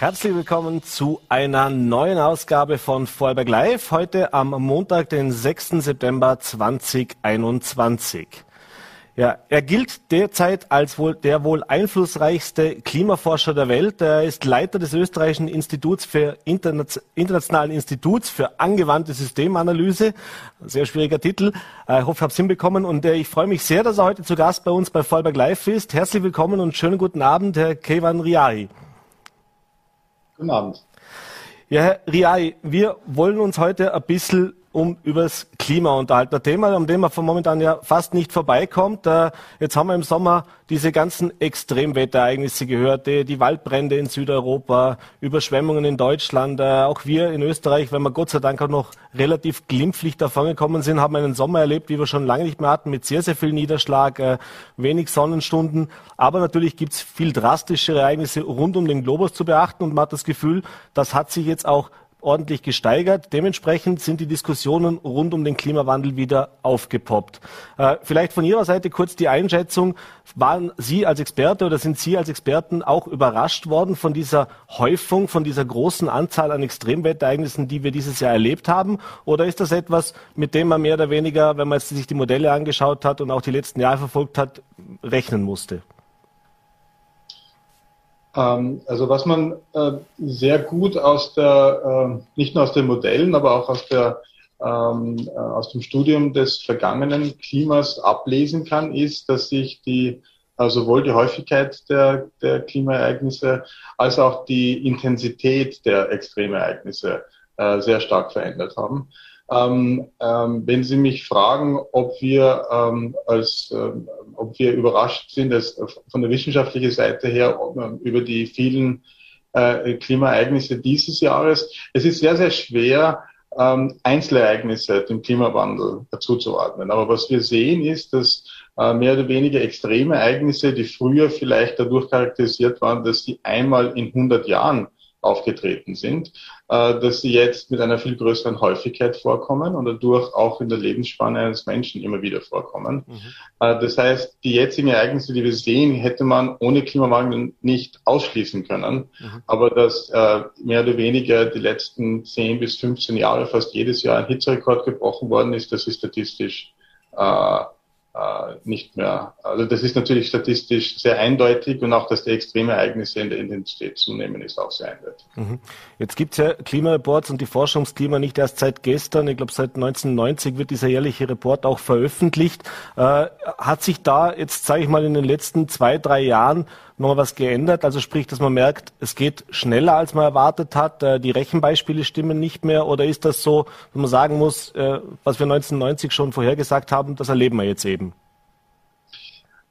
Herzlich willkommen zu einer neuen Ausgabe von Vorarlberg Live. Heute am Montag, den 6. September 2021. Ja, er gilt derzeit als wohl der wohl einflussreichste Klimaforscher der Welt. Er ist Leiter des österreichischen Instituts für Interna internationalen Instituts für angewandte Systemanalyse. Sehr schwieriger Titel. Äh, ich hoffe, ich habe es hinbekommen. Und äh, ich freue mich sehr, dass er heute zu Gast bei uns bei Vorarlberg Live ist. Herzlich willkommen und schönen guten Abend, Herr Kevan Riahi. Guten Abend. Ja, Herr Riai, wir wollen uns heute ein bisschen um übers Klima unterhalten. Ein Thema, um dem man von momentan ja fast nicht vorbeikommt. Äh, jetzt haben wir im Sommer diese ganzen Extremwetterereignisse gehört, die, die Waldbrände in Südeuropa, Überschwemmungen in Deutschland. Äh, auch wir in Österreich, wenn wir Gott sei Dank auch noch relativ glimpflich davongekommen sind, haben einen Sommer erlebt, wie wir schon lange nicht mehr hatten, mit sehr, sehr viel Niederschlag, äh, wenig Sonnenstunden. Aber natürlich gibt's viel drastischere Ereignisse rund um den Globus zu beachten und man hat das Gefühl, das hat sich jetzt auch ordentlich gesteigert. Dementsprechend sind die Diskussionen rund um den Klimawandel wieder aufgepoppt. Äh, vielleicht von Ihrer Seite kurz die Einschätzung. Waren Sie als Experte oder sind Sie als Experten auch überrascht worden von dieser Häufung, von dieser großen Anzahl an Extremwetterereignissen, die wir dieses Jahr erlebt haben? Oder ist das etwas, mit dem man mehr oder weniger, wenn man sich die Modelle angeschaut hat und auch die letzten Jahre verfolgt hat, rechnen musste? Ähm, also was man äh, sehr gut aus der, äh, nicht nur aus den Modellen, aber auch aus der ähm, äh, aus dem Studium des vergangenen Klimas ablesen kann, ist, dass sich die sowohl die Häufigkeit der, der Klimaereignisse als auch die Intensität der Extremereignisse sehr stark verändert haben. Ähm, ähm, wenn Sie mich fragen, ob wir ähm, als, ähm, ob wir überrascht sind, dass von der wissenschaftlichen Seite her über die vielen äh, Klimaereignisse dieses Jahres, es ist sehr, sehr schwer, ähm, Einzelereignisse dem Klimawandel zuzuordnen. Aber was wir sehen ist, dass äh, mehr oder weniger extreme Ereignisse, die früher vielleicht dadurch charakterisiert waren, dass sie einmal in 100 Jahren aufgetreten sind, äh, dass sie jetzt mit einer viel größeren Häufigkeit vorkommen und dadurch auch in der Lebensspanne eines Menschen immer wieder vorkommen. Mhm. Äh, das heißt, die jetzigen Ereignisse, die wir sehen, hätte man ohne Klimawandel nicht ausschließen können. Mhm. Aber dass äh, mehr oder weniger die letzten 10 bis 15 Jahre fast jedes Jahr ein Hitzerekord gebrochen worden ist, das ist statistisch äh, nicht mehr. Also das ist natürlich statistisch sehr eindeutig und auch, dass die extreme Ereignisse in der Intensität zunehmen, ist auch sehr eindeutig. Mhm. Jetzt gibt es ja Klimareports und die Forschungsklima nicht erst seit gestern. Ich glaube, seit 1990 wird dieser jährliche Report auch veröffentlicht. Äh, hat sich da jetzt, sage ich mal, in den letzten zwei, drei Jahren noch was geändert? Also sprich, dass man merkt, es geht schneller, als man erwartet hat, äh, die Rechenbeispiele stimmen nicht mehr oder ist das so, dass man sagen muss, äh, was wir 1990 schon vorhergesagt haben, das erleben wir jetzt eben?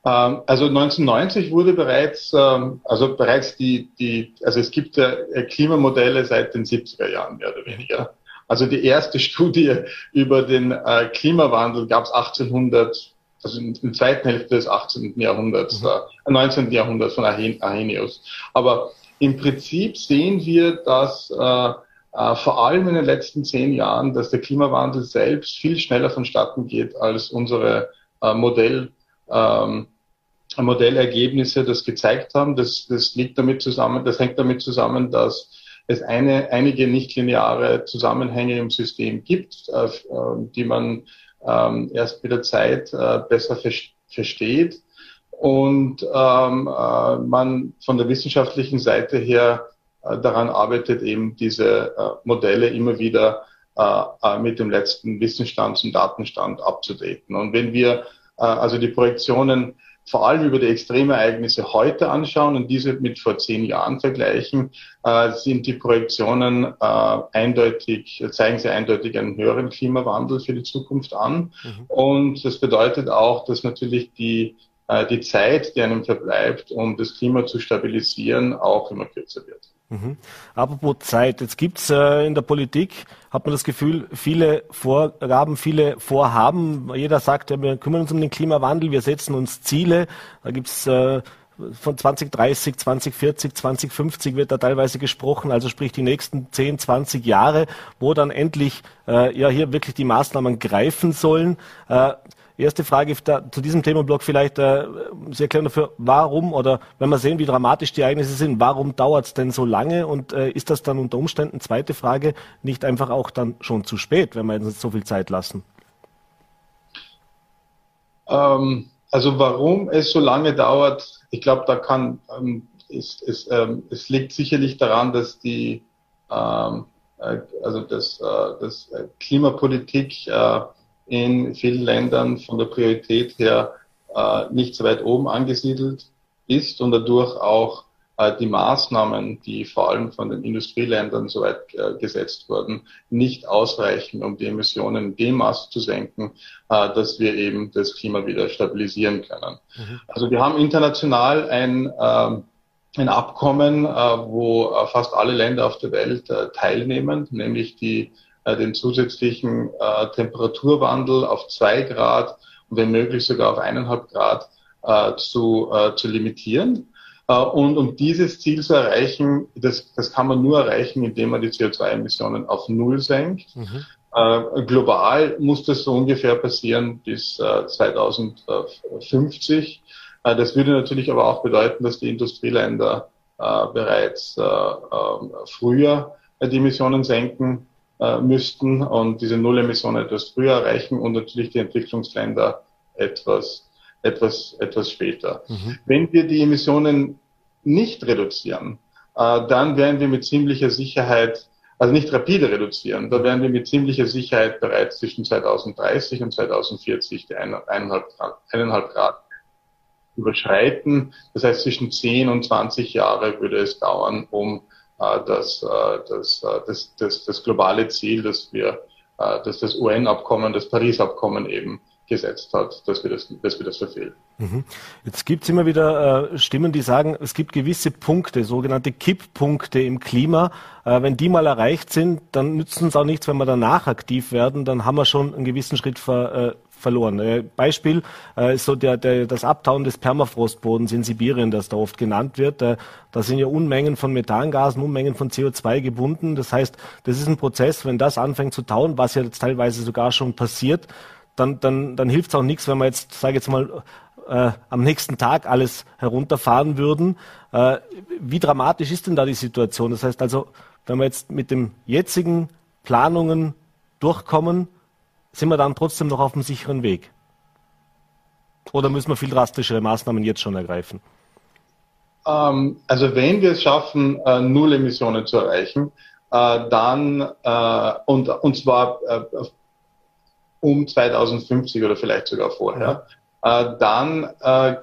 Ähm, also 1990 wurde bereits, ähm, also bereits die, die, also es gibt ja Klimamodelle seit den 70er Jahren mehr oder weniger. Also die erste Studie über den äh, Klimawandel gab es 1800 also in der zweiten Hälfte des 18. Jahrhunderts, mhm. äh, 19. Jahrhunderts von Arrhenius. Aber im Prinzip sehen wir, dass äh, äh, vor allem in den letzten zehn Jahren, dass der Klimawandel selbst viel schneller vonstatten geht als unsere äh, Modell, ähm, Modellergebnisse das gezeigt haben. Das, das liegt damit zusammen, das hängt damit zusammen, dass es eine, einige nichtlineare Zusammenhänge im System gibt, äh, die man ähm, erst mit der Zeit äh, besser versteht und ähm, äh, man von der wissenschaftlichen Seite her äh, daran arbeitet, eben diese äh, Modelle immer wieder äh, äh, mit dem letzten Wissensstand und Datenstand abzudaten. Und wenn wir äh, also die Projektionen vor allem über die Extremereignisse heute anschauen und diese mit vor zehn Jahren vergleichen, äh, sind die Projektionen äh, eindeutig, zeigen sie eindeutig einen höheren Klimawandel für die Zukunft an. Mhm. Und das bedeutet auch, dass natürlich die, äh, die Zeit, die einem verbleibt, um das Klima zu stabilisieren, auch immer kürzer wird. Mhm. Apropos Zeit, jetzt gibt's äh, in der Politik, hat man das Gefühl, viele Vorgaben, viele Vorhaben. Jeder sagt, ja, wir kümmern uns um den Klimawandel, wir setzen uns Ziele. Da gibt's äh, von 2030, 2040, 2050 wird da teilweise gesprochen, also sprich die nächsten 10, 20 Jahre, wo dann endlich äh, ja hier wirklich die Maßnahmen greifen sollen. Äh, erste Frage da, zu diesem Themenblock vielleicht. Äh, Sie erklären dafür, warum oder wenn wir sehen, wie dramatisch die Ereignisse sind, warum dauert es denn so lange und äh, ist das dann unter Umständen, zweite Frage, nicht einfach auch dann schon zu spät, wenn wir uns so viel Zeit lassen? Ähm, also warum es so lange dauert, ich glaube, da kann, ähm, es, es, ähm, es liegt sicherlich daran, dass die, ähm, äh, also dass, äh, dass Klimapolitik äh, in vielen Ländern von der Priorität her äh, nicht so weit oben angesiedelt ist und dadurch auch äh, die Maßnahmen, die vor allem von den Industrieländern so weit äh, gesetzt wurden, nicht ausreichen, um die Emissionen in dem Maß zu senken, äh, dass wir eben das Klima wieder stabilisieren können. Mhm. Also wir haben international ein ähm, ein Abkommen, wo fast alle Länder auf der Welt teilnehmen, nämlich die äh, den zusätzlichen äh, Temperaturwandel auf zwei Grad und wenn möglich sogar auf eineinhalb Grad äh, zu, äh, zu limitieren. Äh, und um dieses Ziel zu erreichen, das, das kann man nur erreichen, indem man die CO2-Emissionen auf Null senkt. Mhm. Äh, global muss das so ungefähr passieren bis 2050. das würde natürlich aber auch bedeuten, dass die Industrieländer bereits früher die Emissionen senken äh, müssten und diese Nullemissionen etwas früher erreichen und natürlich die Entwicklungsländer etwas, etwas, etwas später. Mhm. Wenn wir die Emissionen nicht reduzieren, äh, dann werden wir mit ziemlicher Sicherheit also nicht rapide reduzieren, da werden wir mit ziemlicher Sicherheit bereits zwischen 2030 und 2040 die eineinhalb Grad, eineinhalb Grad überschreiten. Das heißt, zwischen 10 und 20 Jahre würde es dauern, um äh, das, äh, äh, das, das, das globale Ziel, dass wir, dass das UN-Abkommen, das Paris-Abkommen eben gesetzt hat, dass wir das, dass wir das verfehlen. Mhm. Jetzt gibt es immer wieder äh, Stimmen, die sagen, es gibt gewisse Punkte, sogenannte Kipppunkte im Klima. Äh, wenn die mal erreicht sind, dann nützen es auch nichts, wenn wir danach aktiv werden. Dann haben wir schon einen gewissen Schritt ver, äh, verloren. Äh, Beispiel äh, ist so der, der, das Abtauen des Permafrostbodens in Sibirien, das da oft genannt wird. Äh, da sind ja Unmengen von Methangasen, Unmengen von CO2 gebunden. Das heißt, das ist ein Prozess, wenn das anfängt zu tauen, was ja jetzt teilweise sogar schon passiert, dann, dann, dann hilft es auch nichts, wenn wir jetzt, sage jetzt mal, äh, am nächsten Tag alles herunterfahren würden. Äh, wie dramatisch ist denn da die Situation? Das heißt also, wenn wir jetzt mit den jetzigen Planungen durchkommen, sind wir dann trotzdem noch auf dem sicheren Weg? Oder müssen wir viel drastischere Maßnahmen jetzt schon ergreifen? Ähm, also wenn wir es schaffen, äh, Null Emissionen zu erreichen, äh, dann äh, und, und zwar um 2050 oder vielleicht sogar vorher, dann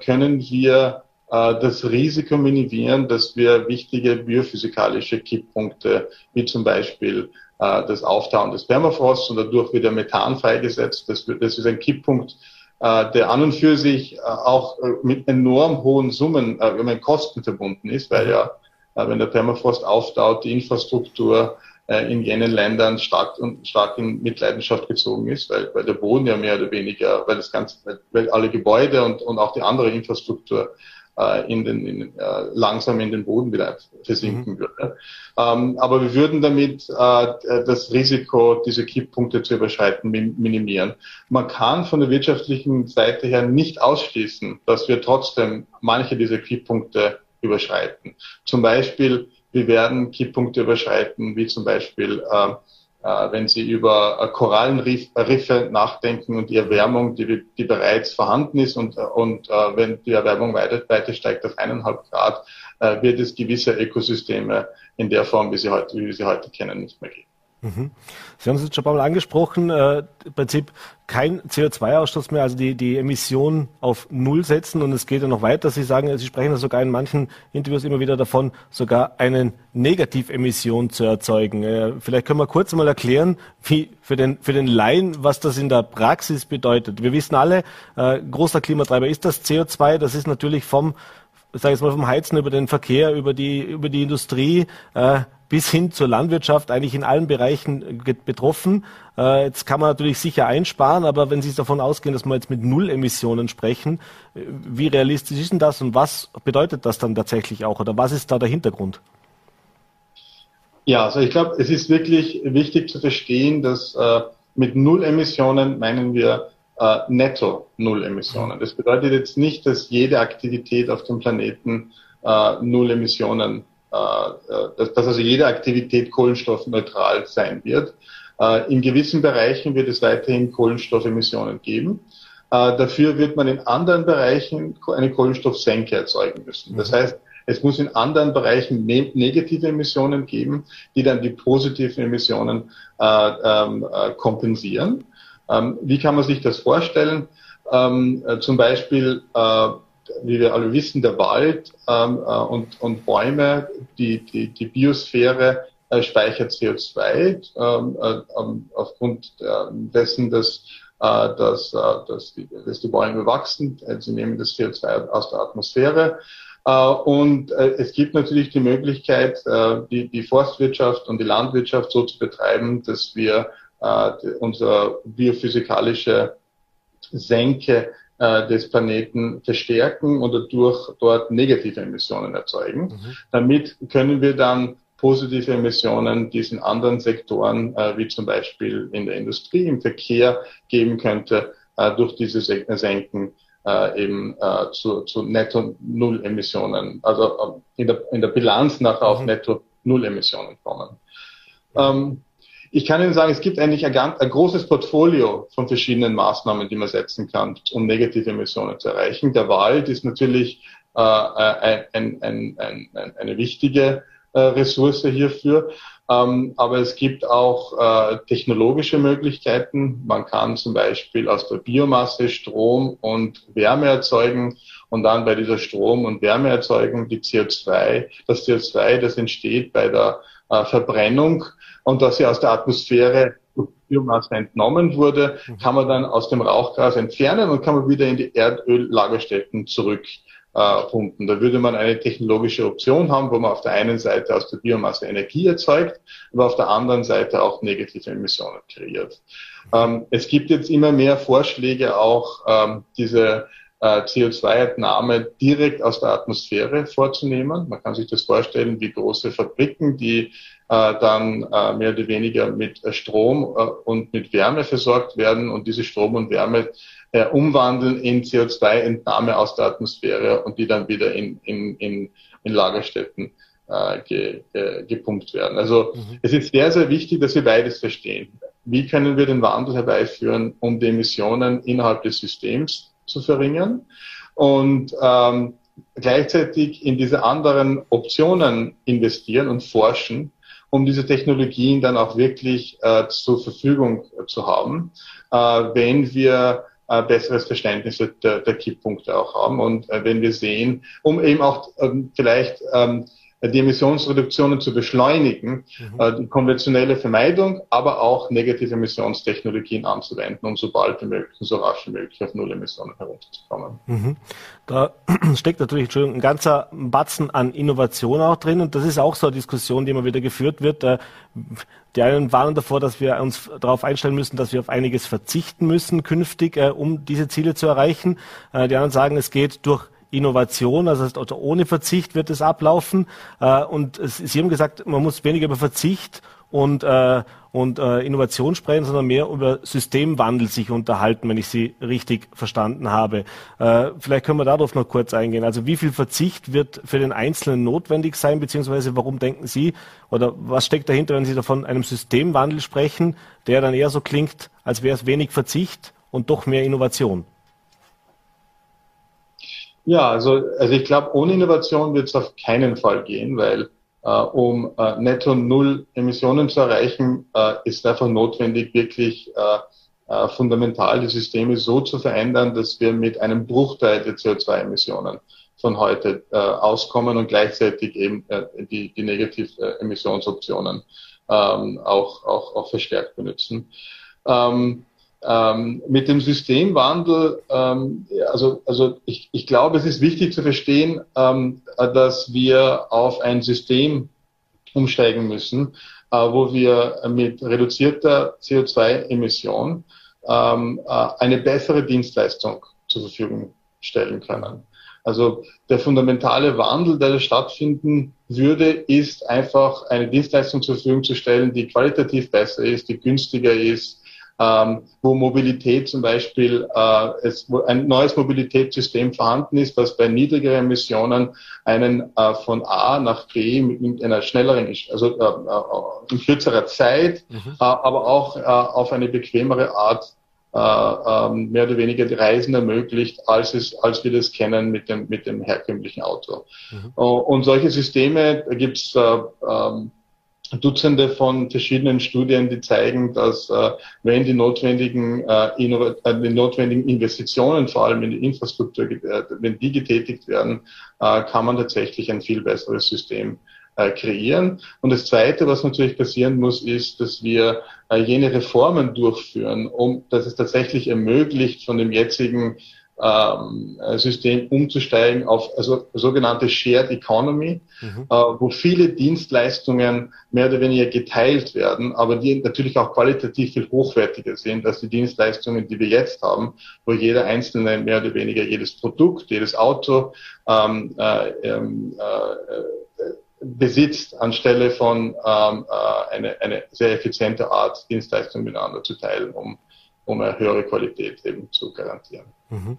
können wir das Risiko minimieren, dass wir wichtige biophysikalische Kipppunkte wie zum Beispiel äh, das Auftauen des Permafrosts und dadurch wird der Methan freigesetzt. Das, das ist ein Kipppunkt, äh, der an und für sich äh, auch äh, mit enorm hohen Summen, äh, mit Kosten verbunden ist, weil ja, äh, wenn der Permafrost auftaut, die Infrastruktur äh, in jenen Ländern stark und stark in Mitleidenschaft gezogen ist, weil, weil der Boden ja mehr oder weniger, weil das ganze, weil alle Gebäude und, und auch die andere Infrastruktur äh, in den, in, äh, langsam in den Boden wieder versinken mhm. würde. Ähm, aber wir würden damit äh, das Risiko, diese Kipppunkte zu überschreiten, minimieren. Man kann von der wirtschaftlichen Seite her nicht ausschließen, dass wir trotzdem manche dieser Kipppunkte überschreiten. Zum Beispiel, wir werden Kipppunkte überschreiten, wie zum Beispiel äh, äh, wenn Sie über äh, Korallenriffe nachdenken und die Erwärmung, die, die bereits vorhanden ist und, äh, und wenn die Erwärmung weiter, weiter steigt auf eineinhalb Grad, wird es gewisse Ökosysteme in der Form, wie, sie heute, wie wir sie heute kennen, nicht mehr geben. Mhm. Sie haben es jetzt schon ein paar Mal angesprochen, äh, im Prinzip kein CO2-Ausstoß mehr, also die, die Emissionen auf Null setzen und es geht ja noch weiter. Sie sagen, Sie sprechen ja sogar in manchen Interviews immer wieder davon, sogar eine Negativemission zu erzeugen. Äh, vielleicht können wir kurz mal erklären, wie für den, für den Laien, was das in der Praxis bedeutet. Wir wissen alle, äh, großer Klimatreiber ist das CO2, das ist natürlich vom sage ich mal, vom Heizen über den Verkehr, über die, über die Industrie, äh, bis hin zur Landwirtschaft eigentlich in allen Bereichen betroffen. Äh, jetzt kann man natürlich sicher einsparen, aber wenn Sie davon ausgehen, dass wir jetzt mit Null-Emissionen sprechen, äh, wie realistisch ist denn das und was bedeutet das dann tatsächlich auch oder was ist da der Hintergrund? Ja, also ich glaube, es ist wirklich wichtig zu verstehen, dass äh, mit Null-Emissionen meinen wir äh, netto Null Emissionen. Das bedeutet jetzt nicht, dass jede Aktivität auf dem Planeten äh, Null Emissionen, äh, äh dass, dass also jede Aktivität kohlenstoffneutral sein wird. Äh, in gewissen Bereichen wird es weiterhin Kohlenstoffemissionen geben. Äh, dafür wird man in anderen Bereichen eine Kohlenstoffsenke erzeugen müssen. Das mhm. heißt, es muss in anderen Bereichen ne negative Emissionen geben, die dann die positiven Emissionen äh, ähm, äh, kompensieren. Ähm, wie kann man sich das vorstellen? Ähm, äh, zum Beispiel, äh, wie wir alle wissen, der Wald ähm, äh, und, und Bäume, die, die, die Biosphäre äh, speichert CO2 ähm, äh, ähm, aufgrund dessen, dass, äh, dass, dass, die, dass die Bäume wachsen. Sie nehmen das CO2 aus der Atmosphäre. Und es gibt natürlich die Möglichkeit, die, die Forstwirtschaft und die Landwirtschaft so zu betreiben, dass wir äh, unsere biophysikalische Senke äh, des Planeten verstärken und dadurch dort negative Emissionen erzeugen. Mhm. Damit können wir dann positive Emissionen diesen anderen Sektoren, äh, wie zum Beispiel in der Industrie, im Verkehr geben könnte, äh, durch diese Senken äh, eben äh, zu, zu Netto-Null-Emissionen, also äh, in, der, in der Bilanz nachher mhm. auf Netto-Null-Emissionen kommen. Ähm, ich kann Ihnen sagen, es gibt eigentlich ein, ganz, ein großes Portfolio von verschiedenen Maßnahmen, die man setzen kann, um negative Emissionen zu erreichen. Der Wald ist natürlich äh, ein, ein, ein, eine wichtige äh, Ressource hierfür. Ähm, aber es gibt auch äh, technologische Möglichkeiten. Man kann zum Beispiel aus der Biomasse Strom und Wärme erzeugen und dann bei dieser Strom- und Wärmeerzeugung die CO2, das CO2, das entsteht bei der äh, Verbrennung und dass sie aus der Atmosphäre Biomasse entnommen wurde, mhm. kann man dann aus dem Rauchgas entfernen und kann man wieder in die Erdöllagerstätten zurück äh. Da würde man eine technologische Option haben, wo man auf der einen Seite aus der Biomasse Energie erzeugt, aber auf der anderen Seite auch negative Emissionen kreiert. Ähm, es gibt jetzt immer mehr Vorschläge auch, ähm, diese äh, CO2-Entnahme direkt aus der Atmosphäre vorzunehmen. Man kann sich das vorstellen wie große Fabriken, die äh, dann äh, mehr oder weniger mit Strom und mit Wärme versorgt werden und diese Strom und Wärme umwandeln in CO2-Entnahme aus der Atmosphäre und die dann wieder in, in, in, in Lagerstätten ge, ge, gepumpt werden. Also mhm. es ist sehr, sehr wichtig, dass wir beides verstehen. Wie können wir den Wandel herbeiführen, um die Emissionen innerhalb des Systems zu verringern. Und ähm, gleichzeitig in diese anderen Optionen investieren und forschen, um diese Technologien dann auch wirklich äh, zur Verfügung zu haben, äh, wenn wir äh, besseres Verständnis der, der Kipppunkte auch haben und äh, wenn wir sehen, um eben auch ähm, vielleicht ähm, die Emissionsreduktionen zu beschleunigen, mhm. äh, die konventionelle Vermeidung, aber auch negative Emissionstechnologien anzuwenden, um so bald wie möglich, so rasch wie möglich auf Null-Emissionen herunterzukommen. Mhm. Da steckt natürlich ein ganzer Batzen an Innovation auch drin und das ist auch so eine Diskussion, die immer wieder geführt wird. Äh, die einen warnen davor, dass wir uns darauf einstellen müssen, dass wir auf einiges verzichten müssen künftig, äh, um diese Ziele zu erreichen. Äh, die anderen sagen, es geht durch Innovation, also ohne Verzicht wird es ablaufen. Äh, und Sie haben gesagt, man muss weniger über Verzicht und, äh, und äh, Innovation sprechen, sondern mehr über Systemwandel sich unterhalten, wenn ich Sie richtig verstanden habe. Äh, vielleicht können wir darauf noch kurz eingehen. Also wie viel Verzicht wird für den Einzelnen notwendig sein, beziehungsweise warum denken Sie oder was steckt dahinter, wenn Sie davon einem Systemwandel sprechen, der dann eher so klingt, als wäre es wenig Verzicht und doch mehr Innovation? Ja, also, also ich glaube, ohne Innovation wird es auf keinen Fall gehen, weil äh, um äh, netto null Emissionen zu erreichen, äh, ist einfach notwendig, wirklich äh, äh, fundamental die Systeme so zu verändern, dass wir mit einem Bruchteil der CO2-Emissionen von heute äh, auskommen und gleichzeitig eben äh, die, die Negativ-Emissionsoptionen ähm, auch, auch, auch verstärkt benutzen. Ähm, ähm, mit dem Systemwandel, ähm, also, also ich, ich glaube, es ist wichtig zu verstehen, ähm, dass wir auf ein System umsteigen müssen, äh, wo wir mit reduzierter CO2-Emission ähm, äh, eine bessere Dienstleistung zur Verfügung stellen können. Also der fundamentale Wandel, der stattfinden würde, ist einfach eine Dienstleistung zur Verfügung zu stellen, die qualitativ besser ist, die günstiger ist, ähm, wo Mobilität zum Beispiel, äh, es, wo ein neues Mobilitätssystem vorhanden ist, das bei niedrigeren Emissionen einen äh, von A nach B mit einer schnelleren, also äh, äh, in kürzerer Zeit, mhm. äh, aber auch äh, auf eine bequemere Art äh, ähm, mehr oder weniger die Reisen ermöglicht, als es, als wir das kennen mit dem mit dem herkömmlichen Auto. Mhm. Uh, und solche Systeme gibt es äh, ähm, Dutzende von verschiedenen Studien, die zeigen, dass äh, wenn die notwendigen, äh, äh, die notwendigen Investitionen, vor allem in die Infrastruktur, äh, wenn die getätigt werden, äh, kann man tatsächlich ein viel besseres System äh, kreieren. Und das Zweite, was natürlich passieren muss, ist, dass wir jene Reformen durchführen, um, dass es tatsächlich ermöglicht, von dem jetzigen ähm, System umzusteigen auf also sogenannte Shared Economy, mhm. äh, wo viele Dienstleistungen mehr oder weniger geteilt werden, aber die natürlich auch qualitativ viel hochwertiger sind als die Dienstleistungen, die wir jetzt haben, wo jeder einzelne mehr oder weniger jedes Produkt, jedes Auto ähm, äh, ähm, äh, besitzt, anstelle von ähm, äh, eine, eine sehr effiziente Art, Dienstleistungen miteinander zu teilen, um, um eine höhere Qualität eben zu garantieren. Mhm.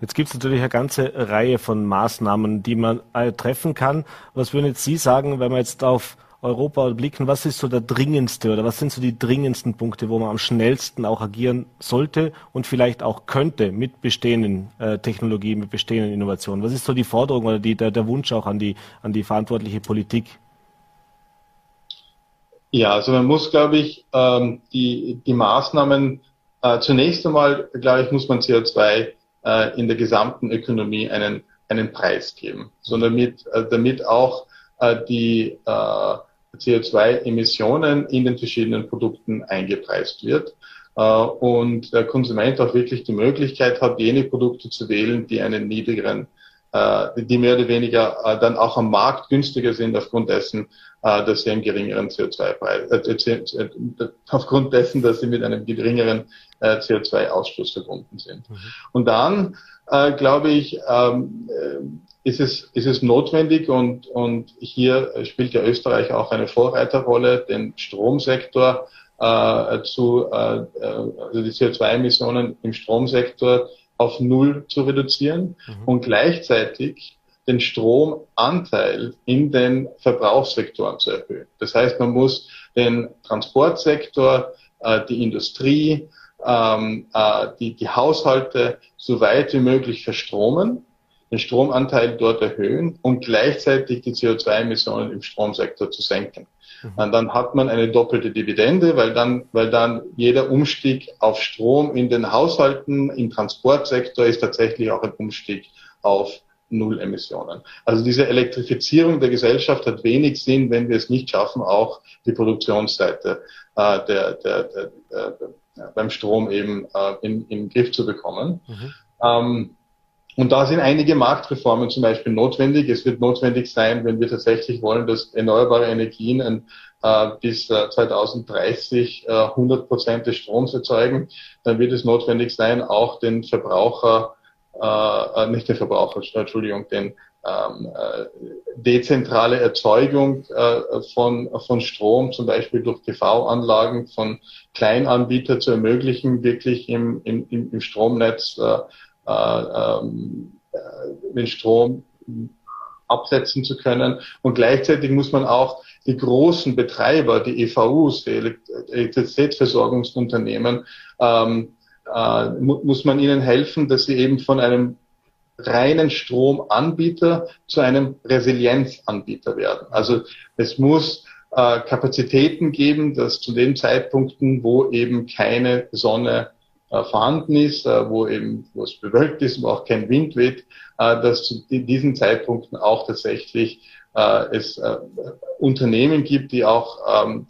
Jetzt gibt es natürlich eine ganze Reihe von Maßnahmen, die man äh, treffen kann. Was würden jetzt Sie sagen, wenn wir jetzt auf Europa blicken, was ist so der dringendste oder was sind so die dringendsten Punkte, wo man am schnellsten auch agieren sollte und vielleicht auch könnte mit bestehenden äh, Technologien, mit bestehenden Innovationen? Was ist so die Forderung oder die, der, der Wunsch auch an die, an die verantwortliche Politik? Ja, also man muss, glaube ich, ähm, die, die Maßnahmen äh, zunächst einmal, glaube ich, muss man CO2 äh, in der gesamten Ökonomie einen, einen Preis geben, so damit, äh, damit auch äh, die äh, CO2-Emissionen in den verschiedenen Produkten eingepreist wird. Äh, und der Konsument auch wirklich die Möglichkeit hat, jene Produkte zu wählen, die einen niedrigeren die mehr oder weniger äh, dann auch am Markt günstiger sind aufgrund dessen, dass sie einen geringeren CO2-Preis, äh, aufgrund dessen, dass sie mit einem geringeren CO2-Ausstoß verbunden sind. Mhm. Und dann, äh, glaube ich, ähm, ist es, ist es notwendig und, und hier spielt ja Österreich auch eine Vorreiterrolle, den Stromsektor äh, zu, äh, also die CO2-Emissionen im Stromsektor auf Null zu reduzieren mhm. und gleichzeitig den Stromanteil in den Verbrauchssektoren zu erhöhen. Das heißt, man muss den Transportsektor, äh, die Industrie, ähm, äh, die, die Haushalte so weit wie möglich verstromen den Stromanteil dort erhöhen und gleichzeitig die CO2-Emissionen im Stromsektor zu senken. Mhm. Und dann hat man eine doppelte Dividende, weil dann, weil dann jeder Umstieg auf Strom in den Haushalten, im Transportsektor ist tatsächlich auch ein Umstieg auf Null Emissionen. Also diese Elektrifizierung der Gesellschaft hat wenig Sinn, wenn wir es nicht schaffen, auch die Produktionsseite äh, der, der, der, der, beim Strom eben äh, in, in den Griff zu bekommen. Mhm. Ähm, und da sind einige Marktreformen zum Beispiel notwendig. Es wird notwendig sein, wenn wir tatsächlich wollen, dass erneuerbare Energien äh, bis äh, 2030 äh, 100 Prozent des Stroms erzeugen, dann wird es notwendig sein, auch den Verbraucher, äh, äh nicht den Verbraucher, Entschuldigung, den ähm, äh, dezentrale Erzeugung äh, von, von Strom, zum Beispiel durch PV-Anlagen von Kleinanbietern zu ermöglichen, wirklich im, im, im Stromnetz äh, äh, ähm, äh, den Strom absetzen zu können. Und gleichzeitig muss man auch die großen Betreiber, die EVUs, die Elektrizitätsversorgungsunternehmen, ähm, äh, mu muss man ihnen helfen, dass sie eben von einem reinen Stromanbieter zu einem Resilienzanbieter werden. Also es muss äh, Kapazitäten geben, dass zu den Zeitpunkten, wo eben keine Sonne äh, vorhanden ist, äh, wo eben, wo es bewölkt ist, wo auch kein Wind weht, äh, dass zu diesen Zeitpunkten auch tatsächlich es Unternehmen gibt, die auch ähm,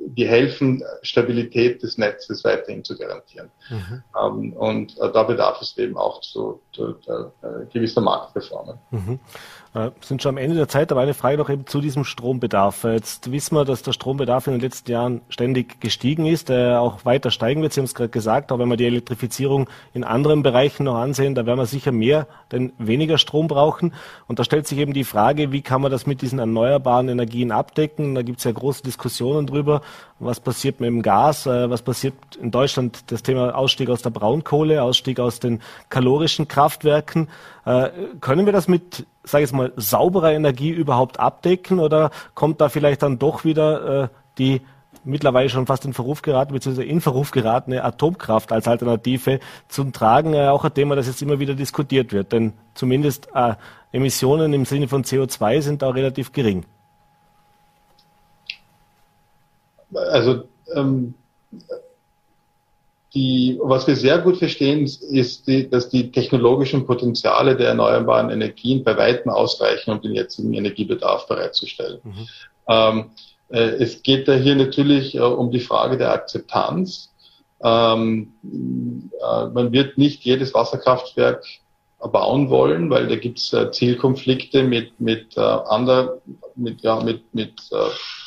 die helfen, Stabilität des Netzes weiterhin zu garantieren. Mhm. Ähm, und da bedarf es eben auch zu, zu, zu gewisser Marktreformen. Mhm. Äh, sind schon am Ende der Zeit, aber eine Frage noch eben zu diesem Strombedarf. Jetzt wissen wir, dass der Strombedarf in den letzten Jahren ständig gestiegen ist, der auch weiter steigen wird. Sie haben es gerade gesagt, auch wenn wir die Elektrifizierung in anderen Bereichen noch ansehen, da werden wir sicher mehr, denn weniger Strom brauchen. Und da stellt sich eben die Frage, wie kann man das mit diesen erneuerbaren Energien abdecken? Da gibt es ja große Diskussionen drüber. Was passiert mit dem Gas? Äh, was passiert in Deutschland? Das Thema Ausstieg aus der Braunkohle, Ausstieg aus den kalorischen Kraftwerken. Äh, können wir das mit sage ich mal, saubere Energie überhaupt abdecken oder kommt da vielleicht dann doch wieder äh, die mittlerweile schon fast in Verruf geraten, beziehungsweise in Verruf geratene Atomkraft als Alternative zum Tragen, äh, auch ein Thema, das jetzt immer wieder diskutiert wird. Denn zumindest äh, Emissionen im Sinne von CO2 sind da relativ gering. Also ähm, die, was wir sehr gut verstehen, ist, die, dass die technologischen Potenziale der erneuerbaren Energien bei weitem ausreichen, um den jetzigen Energiebedarf bereitzustellen. Mhm. Ähm, äh, es geht da hier natürlich äh, um die Frage der Akzeptanz. Ähm, äh, man wird nicht jedes Wasserkraftwerk bauen wollen, weil da gibt es äh, Zielkonflikte mit, mit, äh, ander, mit, ja, mit, mit äh,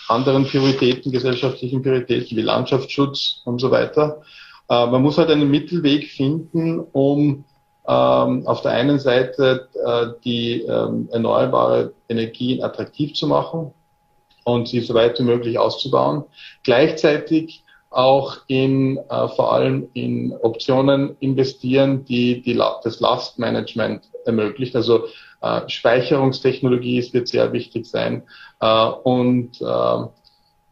anderen Prioritäten, gesellschaftlichen Prioritäten wie Landschaftsschutz und so weiter. Äh, man muss halt einen Mittelweg finden, um ähm, auf der einen Seite äh, die ähm, erneuerbare Energien attraktiv zu machen und sie so weit wie möglich auszubauen. Gleichzeitig auch in äh, vor allem in Optionen investieren, die, die das Lastmanagement ermöglicht. Also äh, Speicherungstechnologie wird sehr wichtig sein äh, und äh,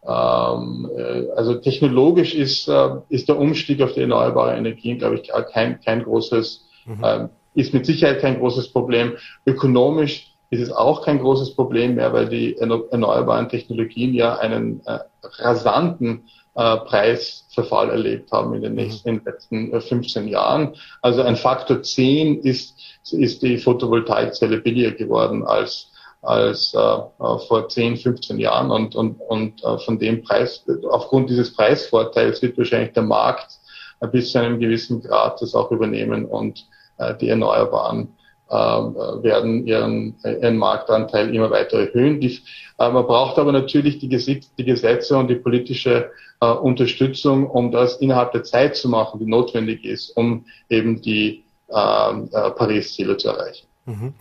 also technologisch ist, äh, ist der Umstieg auf die erneuerbare Energien, glaube ich, kein, kein großes, mhm. äh, ist mit Sicherheit kein großes Problem. Ökonomisch ist es auch kein großes Problem mehr, weil die erneuerbaren Technologien ja einen äh, rasanten äh, Preisverfall erlebt haben in den, mhm. nächsten, in den letzten 15 Jahren. Also ein Faktor 10 ist, ist die Photovoltaikzelle billiger geworden als als äh, äh vor 10, 15 Jahren und, und, und äh, von dem Preis, aufgrund dieses Preisvorteils wird wahrscheinlich der Markt bis zu einem gewissen Grad das auch übernehmen und äh, die Erneuerbaren äh, werden ihren, ihren Marktanteil immer weiter erhöhen. Die, äh, man braucht aber natürlich die, Gesetz, die Gesetze und die politische äh, Unterstützung, um das innerhalb der Zeit zu machen, die notwendig ist, um eben die äh, äh, Paris-Ziele zu erreichen. Mhm.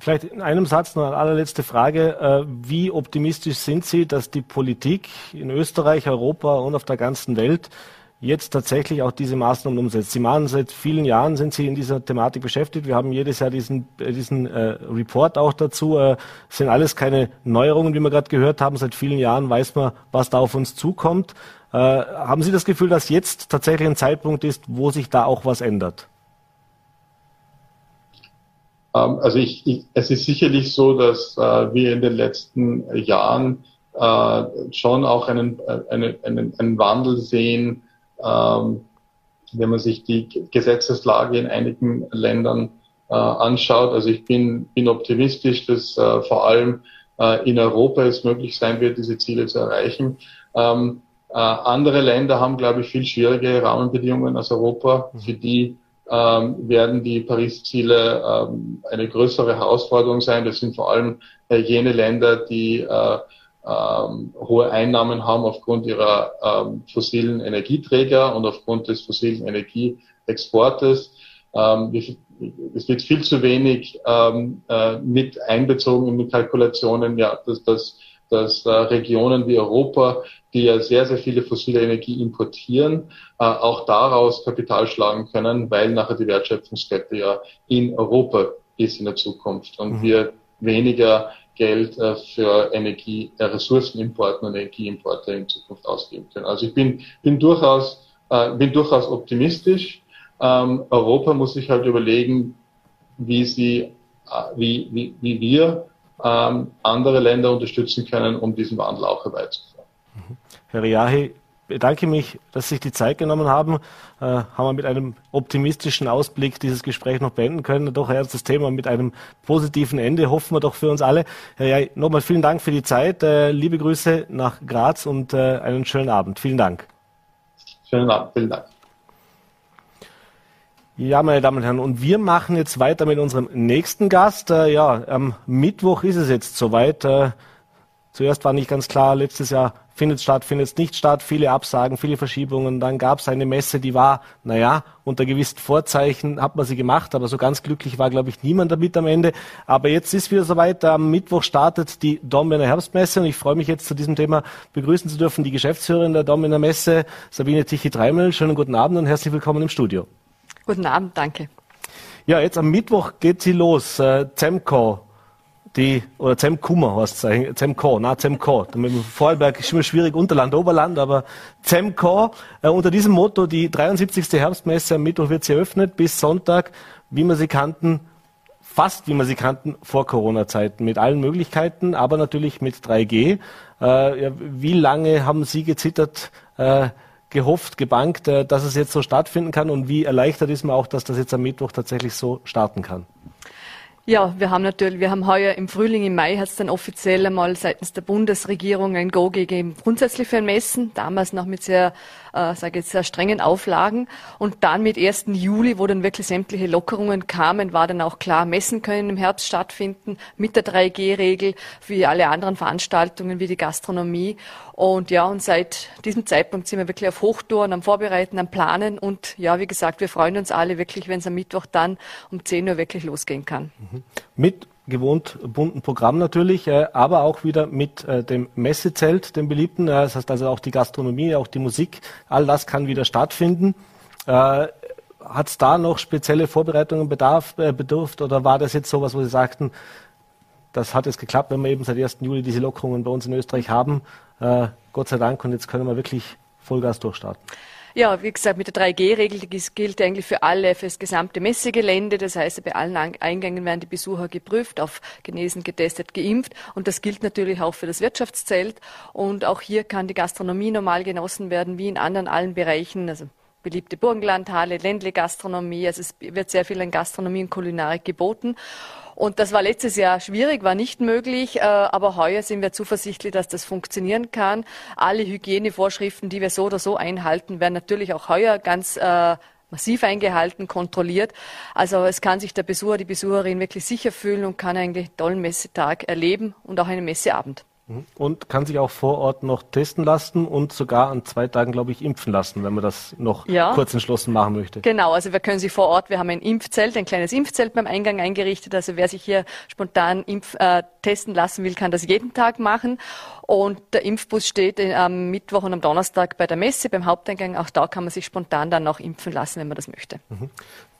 Vielleicht in einem Satz noch eine allerletzte Frage. Äh, wie optimistisch sind Sie, dass die Politik in Österreich, Europa und auf der ganzen Welt jetzt tatsächlich auch diese Maßnahmen umsetzt? Sie machen seit vielen Jahren, sind Sie in dieser Thematik beschäftigt. Wir haben jedes Jahr diesen, äh, diesen äh, Report auch dazu. Äh, sind alles keine Neuerungen, wie wir gerade gehört haben. Seit vielen Jahren weiß man, was da auf uns zukommt. Haben Sie das Gefühl, dass jetzt tatsächlich ein Zeitpunkt ist, wo sich da auch was ändert? Ähm, also ich, ich, es ist sicherlich so, dass äh, wir in den letzten Jahren äh, schon auch einen, äh, einen, einen, einen Wandel sehen, ähm, wenn man sich die Gesetzeslage in einigen Ländern äh, anschaut. Also ich bin, bin optimistisch, dass äh, vor allem äh, in Europa es möglich sein wird, diese Ziele zu erreichen. Ähm, äh, andere Länder haben, glaube ich, viel schwierige Rahmenbedingungen als Europa, für die ähm, werden die Paris-Ziele ähm, eine größere Herausforderung sein. Das sind vor allem äh, jene Länder, die äh, ähm, hohe Einnahmen haben aufgrund ihrer ähm, fossilen Energieträger und aufgrund des fossilen Energieexportes. Ähm, es wird viel zu wenig ähm, äh, mit einbezogen in die Kalkulationen, ja, dass, dass, dass äh, Regionen wie Europa die ja sehr, sehr viele fossile Energie importieren, äh, auch daraus Kapital schlagen können, weil nachher die Wertschöpfungskette ja in Europa ist in der Zukunft und mhm. wir weniger Geld äh, für Energie, äh, Ressourcenimporte und Energieimporte in Zukunft ausgeben können. Also ich bin, bin durchaus, äh, bin durchaus optimistisch. Ähm, Europa muss sich halt überlegen, wie sie, äh, wie, wie, wie wir ähm, andere Länder unterstützen können, um diesen Wandel auch herbeizuführen. Herr Riahi, bedanke mich, dass Sie sich die Zeit genommen haben. Äh, haben wir mit einem optimistischen Ausblick dieses Gespräch noch beenden können. Doch ein das Thema mit einem positiven Ende, hoffen wir doch für uns alle. Herr Riahi, nochmal vielen Dank für die Zeit. Äh, liebe Grüße nach Graz und äh, einen schönen Abend. Vielen Dank. Schönen Abend, vielen Dank. Ja, meine Damen und Herren, und wir machen jetzt weiter mit unserem nächsten Gast. Äh, ja, am Mittwoch ist es jetzt soweit. Äh, zuerst war nicht ganz klar, letztes Jahr findet statt, findet nicht statt, viele Absagen, viele Verschiebungen. Dann gab es eine Messe, die war, naja, unter gewissen Vorzeichen hat man sie gemacht, aber so ganz glücklich war, glaube ich, niemand damit am Ende. Aber jetzt ist wieder soweit. Am Mittwoch startet die Dornbirner Herbstmesse und ich freue mich jetzt zu diesem Thema begrüßen zu dürfen die Geschäftsführerin der Dornbirner Messe, Sabine Tichy-Dreimel. Schönen guten Abend und herzlich willkommen im Studio. Guten Abend, danke. Ja, jetzt am Mittwoch geht sie los. Äh, die, oder Zemkummer heißt es, Zemco, na Zemco. Mit dem Vorarlberg ist immer schwierig, Unterland, Oberland, aber Zemco. Äh, unter diesem Motto, die 73. Herbstmesse am Mittwoch wird sie eröffnet bis Sonntag, wie wir sie kannten, fast wie wir sie kannten vor Corona-Zeiten, mit allen Möglichkeiten, aber natürlich mit 3G. Äh, wie lange haben Sie gezittert, äh, gehofft, gebankt, äh, dass es jetzt so stattfinden kann und wie erleichtert ist man auch, dass das jetzt am Mittwoch tatsächlich so starten kann? Ja, wir haben natürlich, wir haben heuer im Frühling, im Mai hat es dann offiziell einmal seitens der Bundesregierung ein Go gegeben, grundsätzlich für ein Messen, damals noch mit sehr, äh, sage jetzt, sehr strengen Auflagen. Und dann mit 1. Juli, wo dann wirklich sämtliche Lockerungen kamen, war dann auch klar, Messen können im Herbst stattfinden, mit der 3G-Regel, wie alle anderen Veranstaltungen, wie die Gastronomie. Und ja, und seit diesem Zeitpunkt sind wir wirklich auf Hochtouren, am Vorbereiten, am Planen. Und ja, wie gesagt, wir freuen uns alle wirklich, wenn es am Mittwoch dann um 10 Uhr wirklich losgehen kann. Mhm. Mit gewohnt bunten Programm natürlich, äh, aber auch wieder mit äh, dem Messezelt, dem beliebten. Äh, das heißt also auch die Gastronomie, auch die Musik, all das kann wieder stattfinden. Hat es da noch spezielle Vorbereitungen bedarf, bedurft oder war das jetzt sowas, wo Sie sagten, das hat jetzt geklappt, wenn wir eben seit 1. Juli diese Lockerungen bei uns in Österreich haben. Gott sei Dank und jetzt können wir wirklich Vollgas durchstarten. Ja, wie gesagt, mit der 3G-Regel, die gilt eigentlich für alle, für das gesamte Messegelände. Das heißt, bei allen Eingängen werden die Besucher geprüft, auf genesen, getestet, geimpft. Und das gilt natürlich auch für das Wirtschaftszelt. Und auch hier kann die Gastronomie normal genossen werden, wie in anderen allen Bereichen. Also beliebte Burgenlandhalle, Ländle-Gastronomie. Also es wird sehr viel an Gastronomie und Kulinarik geboten. Und das war letztes Jahr schwierig, war nicht möglich, äh, aber heuer sind wir zuversichtlich, dass das funktionieren kann. Alle Hygienevorschriften, die wir so oder so einhalten, werden natürlich auch heuer ganz äh, massiv eingehalten, kontrolliert. Also es kann sich der Besucher, die Besucherin wirklich sicher fühlen und kann einen tollen Messetag erleben und auch einen Messeabend. Und kann sich auch vor Ort noch testen lassen und sogar an zwei Tagen, glaube ich, impfen lassen, wenn man das noch ja. kurz entschlossen machen möchte. Genau, also wir können sich vor Ort, wir haben ein Impfzelt, ein kleines Impfzelt beim Eingang eingerichtet. Also wer sich hier spontan impf, äh, testen lassen will, kann das jeden Tag machen. Und der Impfbus steht am Mittwoch und am Donnerstag bei der Messe, beim Haupteingang. Auch da kann man sich spontan dann noch impfen lassen, wenn man das möchte. Mhm.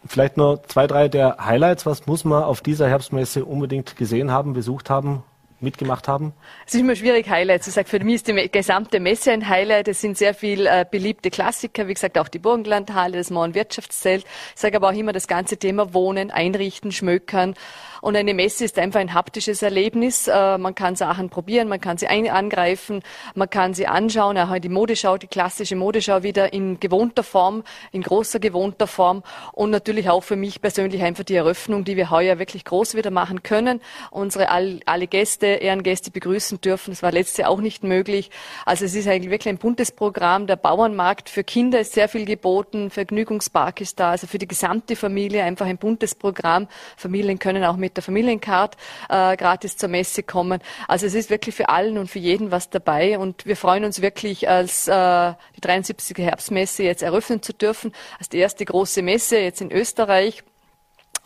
Vielleicht nur zwei, drei der Highlights. Was muss man auf dieser Herbstmesse unbedingt gesehen haben, besucht haben? Mitgemacht haben? Es ist immer schwierig, Highlights zu sagen. Für mich ist die gesamte Messe ein Highlight. Es sind sehr viele äh, beliebte Klassiker, wie gesagt, auch die Burgenlandhalle, das Mauern Wirtschaftszelt. Ich sage aber auch immer das ganze Thema Wohnen, Einrichten, Schmökern. Und eine Messe ist einfach ein haptisches Erlebnis. Äh, man kann Sachen probieren, man kann sie angreifen, man kann sie anschauen. Auch die Modeschau, die klassische Modeschau wieder in gewohnter Form, in großer gewohnter Form. Und natürlich auch für mich persönlich einfach die Eröffnung, die wir heuer wirklich groß wieder machen können. Unsere all, alle Gäste, Ehrengäste begrüßen dürfen. Das war letztes Jahr auch nicht möglich. Also es ist eigentlich wirklich ein buntes Programm. Der Bauernmarkt für Kinder ist sehr viel geboten. Vergnügungspark ist da. Also für die gesamte Familie einfach ein buntes Programm. Familien können auch mit mit der Familiencard äh, gratis zur Messe kommen. Also es ist wirklich für allen und für jeden was dabei und wir freuen uns wirklich, als äh, die 73. Herbstmesse jetzt eröffnen zu dürfen, als die erste große Messe jetzt in Österreich.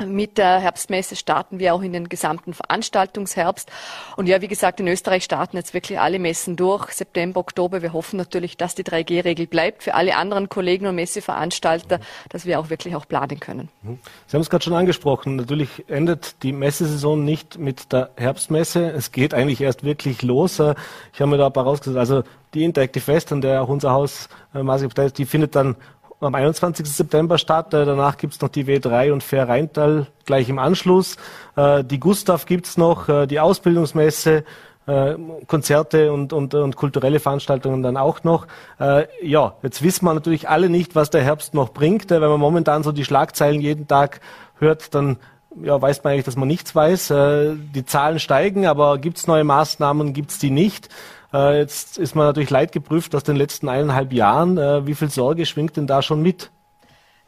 Mit der Herbstmesse starten wir auch in den gesamten Veranstaltungsherbst. Und ja, wie gesagt, in Österreich starten jetzt wirklich alle Messen durch, September, Oktober. Wir hoffen natürlich, dass die 3G-Regel bleibt für alle anderen Kollegen und Messeveranstalter, dass wir auch wirklich auch planen können. Mhm. Sie haben es gerade schon angesprochen. Natürlich endet die Messesaison nicht mit der Herbstmesse. Es geht eigentlich erst wirklich los. Ich habe mir da ein paar rausgesucht. Also die Interactive Fest, an der auch unser Haus äh, maßgeblich ist, die findet dann am 21. September statt. Äh, danach gibt's noch die W3 und Fair Rheintal gleich im Anschluss. Äh, die Gustav gibt's noch, äh, die Ausbildungsmesse, äh, Konzerte und, und, und kulturelle Veranstaltungen dann auch noch. Äh, ja, jetzt wissen wir natürlich alle nicht, was der Herbst noch bringt. Äh, wenn man momentan so die Schlagzeilen jeden Tag hört, dann ja, weiß man eigentlich, dass man nichts weiß. Äh, die Zahlen steigen, aber gibt's neue Maßnahmen, gibt's die nicht? Äh, jetzt ist man natürlich leidgeprüft aus den letzten eineinhalb Jahren. Äh, wie viel Sorge schwingt denn da schon mit?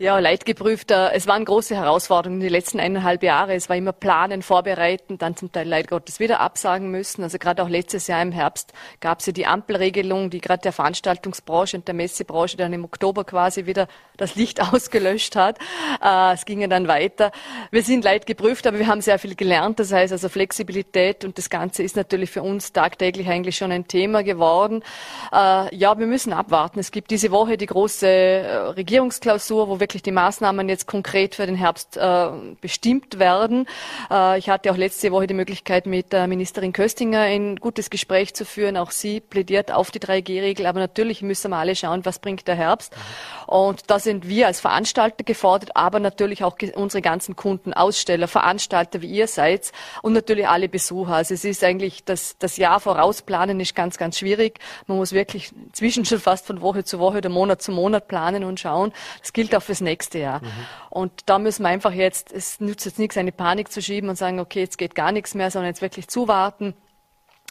Ja, leidgeprüft. Es waren große Herausforderungen die letzten eineinhalb Jahre. Es war immer planen, vorbereiten, dann zum Teil leider Gottes wieder absagen müssen. Also gerade auch letztes Jahr im Herbst gab es ja die Ampelregelung, die gerade der Veranstaltungsbranche und der Messebranche dann im Oktober quasi wieder das Licht ausgelöscht hat. Äh, es ging ja dann weiter. Wir sind leidgeprüft, aber wir haben sehr viel gelernt. Das heißt also Flexibilität und das Ganze ist natürlich für uns tagtäglich eigentlich schon ein Thema geworden. Äh, ja, wir müssen abwarten. Es gibt diese Woche die große äh, Regierungsklausur, wo wir wirklich die Maßnahmen jetzt konkret für den Herbst äh, bestimmt werden. Äh, ich hatte auch letzte Woche die Möglichkeit, mit der Ministerin Köstinger ein gutes Gespräch zu führen. Auch sie plädiert auf die 3G-Regel. Aber natürlich müssen wir alle schauen, was bringt der Herbst. Und da sind wir als Veranstalter gefordert, aber natürlich auch unsere ganzen Kunden, Aussteller, Veranstalter, wie ihr seid und natürlich alle Besucher. Also es ist eigentlich das, das Jahr vorausplanen ist ganz, ganz schwierig. Man muss wirklich zwischen schon fast von Woche zu Woche oder Monat zu Monat planen und schauen. Das gilt auch für fürs nächste Jahr. Mhm. Und da müssen wir einfach jetzt, es nützt jetzt nichts, eine Panik zu schieben und sagen, okay, jetzt geht gar nichts mehr, sondern jetzt wirklich zuwarten.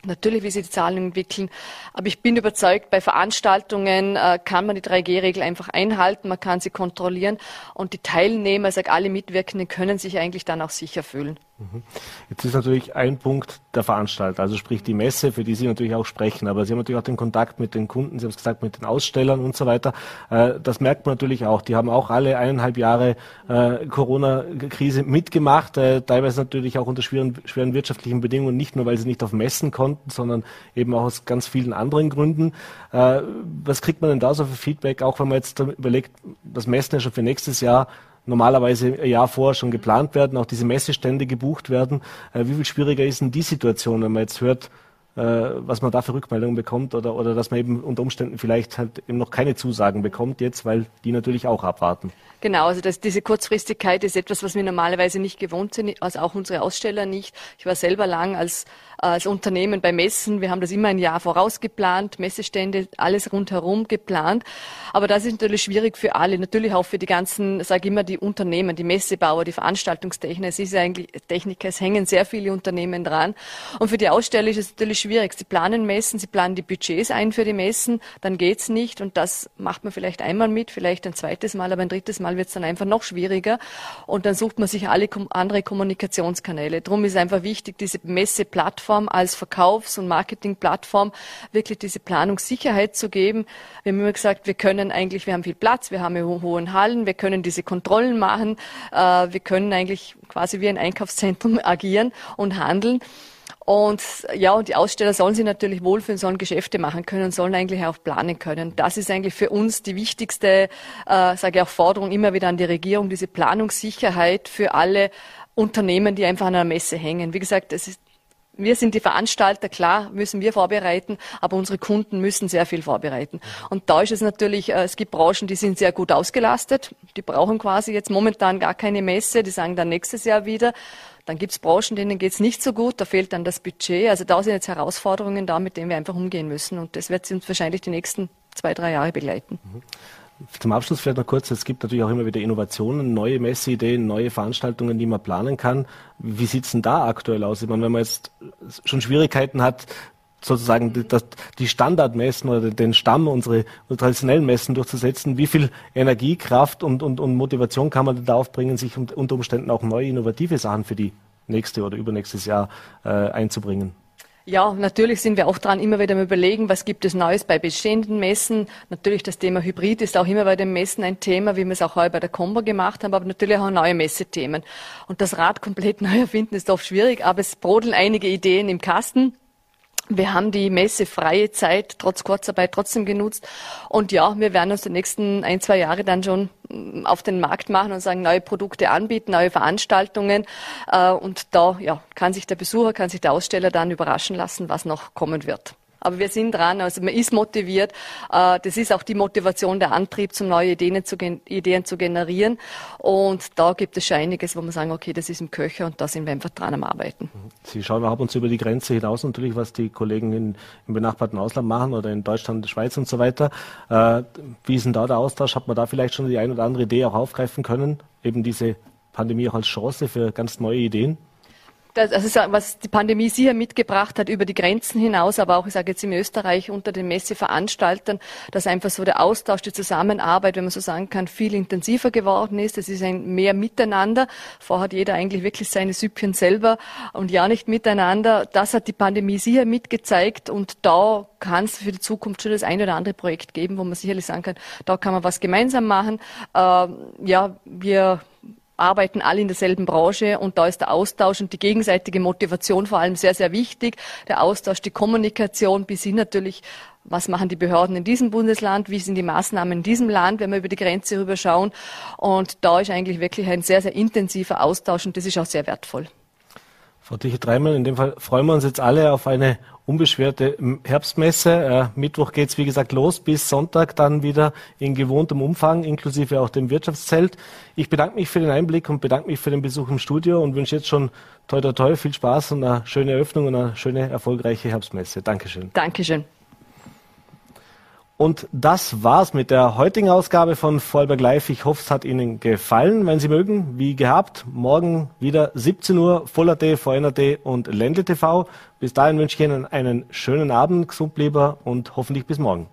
Natürlich, wie sich die Zahlen entwickeln. Aber ich bin überzeugt, bei Veranstaltungen äh, kann man die 3G-Regel einfach einhalten, man kann sie kontrollieren und die Teilnehmer, also alle Mitwirkenden, können sich eigentlich dann auch sicher fühlen. Mhm. Jetzt ist natürlich ein Punkt der Veranstalter, also sprich die Messe, für die Sie natürlich auch sprechen, aber Sie haben natürlich auch den Kontakt mit den Kunden, Sie haben es gesagt, mit den Ausstellern und so weiter. Äh, das merkt man natürlich auch. Die haben auch alle eineinhalb Jahre äh, Corona-Krise mitgemacht, äh, teilweise natürlich auch unter schweren, schweren wirtschaftlichen Bedingungen, nicht nur, weil sie nicht auf Messen konnten, sondern eben auch aus ganz vielen anderen Gründen. Was kriegt man denn da so für Feedback, auch wenn man jetzt überlegt, das Messen ja schon für nächstes Jahr normalerweise ein Jahr vorher schon geplant werden, auch diese Messestände gebucht werden. Äh, wie viel schwieriger ist denn die Situation, wenn man jetzt hört, äh, was man da für Rückmeldungen bekommt oder, oder dass man eben unter Umständen vielleicht halt eben noch keine Zusagen bekommt jetzt, weil die natürlich auch abwarten. Genau, also das, diese Kurzfristigkeit ist etwas, was wir normalerweise nicht gewohnt sind, also auch unsere Aussteller nicht. Ich war selber lang als, als Unternehmen bei Messen. Wir haben das immer ein Jahr voraus geplant, Messestände, alles rundherum geplant. Aber das ist natürlich schwierig für alle, natürlich auch für die ganzen, sage ich immer, die Unternehmen, die Messebauer, die Veranstaltungstechniker. Es ist eigentlich Techniker, es hängen sehr viele Unternehmen dran. Und für die Aussteller ist es natürlich schwierig. Sie planen Messen, sie planen die Budgets ein für die Messen, dann geht's nicht. Und das macht man vielleicht einmal mit, vielleicht ein zweites Mal, aber ein drittes Mal wird es dann einfach noch schwieriger und dann sucht man sich alle andere Kommunikationskanäle. Darum ist einfach wichtig, diese Messeplattform als Verkaufs- und Marketingplattform wirklich diese Planungssicherheit zu geben. Wir haben immer gesagt, wir können eigentlich, wir haben viel Platz, wir haben hohen Hallen, wir können diese Kontrollen machen, äh, wir können eigentlich quasi wie ein Einkaufszentrum agieren und handeln. Und ja, und die Aussteller sollen sich natürlich wohlfühlen, sollen Geschäfte machen können, sollen eigentlich auch planen können. Das ist eigentlich für uns die wichtigste, äh, sage ich auch Forderung immer wieder an die Regierung, diese Planungssicherheit für alle Unternehmen, die einfach an einer Messe hängen. Wie gesagt, es ist wir sind die Veranstalter, klar müssen wir vorbereiten, aber unsere Kunden müssen sehr viel vorbereiten. Und da ist es natürlich, äh, es gibt Branchen, die sind sehr gut ausgelastet, die brauchen quasi jetzt momentan gar keine Messe, die sagen dann nächstes Jahr wieder. Dann gibt es Branchen, denen geht es nicht so gut, da fehlt dann das Budget. Also da sind jetzt Herausforderungen da, mit denen wir einfach umgehen müssen. Und das wird uns wahrscheinlich die nächsten zwei, drei Jahre begleiten. Mhm. Zum Abschluss vielleicht noch kurz, es gibt natürlich auch immer wieder Innovationen, neue Messeideen, neue Veranstaltungen, die man planen kann. Wie sieht es denn da aktuell aus? Ich meine, wenn man jetzt schon Schwierigkeiten hat, sozusagen die, Standardmessen oder den Stamm, unsere, unsere, traditionellen Messen durchzusetzen, wie viel Energie, Kraft und, und, und Motivation kann man da aufbringen, sich unter Umständen auch neue innovative Sachen für die nächste oder übernächstes Jahr äh, einzubringen? Ja, natürlich sind wir auch dran, immer wieder mal überlegen, was gibt es Neues bei bestehenden Messen. Natürlich das Thema Hybrid ist auch immer bei den Messen ein Thema, wie wir es auch heute bei der Combo gemacht haben, aber natürlich auch neue Messethemen. Und das Rad komplett neu erfinden ist oft schwierig, aber es brodeln einige Ideen im Kasten. Wir haben die messefreie Zeit trotz Kurzarbeit trotzdem genutzt. Und ja, wir werden uns die nächsten ein, zwei Jahre dann schon mm, auf den Markt machen und sagen, neue Produkte anbieten, neue Veranstaltungen. Äh, und da ja, kann sich der Besucher, kann sich der Aussteller dann überraschen lassen, was noch kommen wird. Aber wir sind dran, also man ist motiviert. Äh, das ist auch die Motivation, der Antrieb, zum neue Ideen zu, Ideen zu generieren. Und da gibt es schon einiges, wo man sagen, okay, das ist im Köcher und da sind wir einfach dran am Arbeiten. Sie schauen ab und zu über die Grenze hinaus natürlich, was die Kollegen in, im benachbarten Ausland machen oder in Deutschland, Schweiz und so weiter. Äh, wie ist denn da der Austausch? Hat man da vielleicht schon die ein oder andere Idee auch aufgreifen können? Eben diese Pandemie auch als Chance für ganz neue Ideen? Das, also was die Pandemie sicher mitgebracht hat über die Grenzen hinaus, aber auch, ich sage jetzt in Österreich unter den Messeveranstaltern, dass einfach so der Austausch, die Zusammenarbeit, wenn man so sagen kann, viel intensiver geworden ist. Es ist ein mehr Miteinander. Vorher hat jeder eigentlich wirklich seine Süppchen selber und ja nicht miteinander. Das hat die Pandemie sicher mitgezeigt und da kann es für die Zukunft schon das eine oder andere Projekt geben, wo man sicherlich sagen kann, da kann man was gemeinsam machen. Äh, ja, wir arbeiten alle in derselben Branche und da ist der Austausch und die gegenseitige Motivation vor allem sehr, sehr wichtig. Der Austausch, die Kommunikation bis hin natürlich, was machen die Behörden in diesem Bundesland, wie sind die Maßnahmen in diesem Land, wenn wir über die Grenze rüber schauen. Und da ist eigentlich wirklich ein sehr, sehr intensiver Austausch und das ist auch sehr wertvoll. Frau Tiche-Dreimann, in dem Fall freuen wir uns jetzt alle auf eine unbeschwerte Herbstmesse. Äh, Mittwoch geht's wie gesagt los, bis Sonntag dann wieder in gewohntem Umfang, inklusive auch dem Wirtschaftszelt. Ich bedanke mich für den Einblick und bedanke mich für den Besuch im Studio und wünsche jetzt schon toi toi toi viel Spaß und eine schöne Eröffnung und eine schöne, erfolgreiche Herbstmesse. Dankeschön. Dankeschön. Und das war's mit der heutigen Ausgabe von Vollberg Live. Ich hoffe, es hat Ihnen gefallen. Wenn Sie mögen, wie gehabt, morgen wieder 17 Uhr, Voller.at, VNRT und Ländle TV. Bis dahin wünsche ich Ihnen einen schönen Abend, gesund lieber und hoffentlich bis morgen.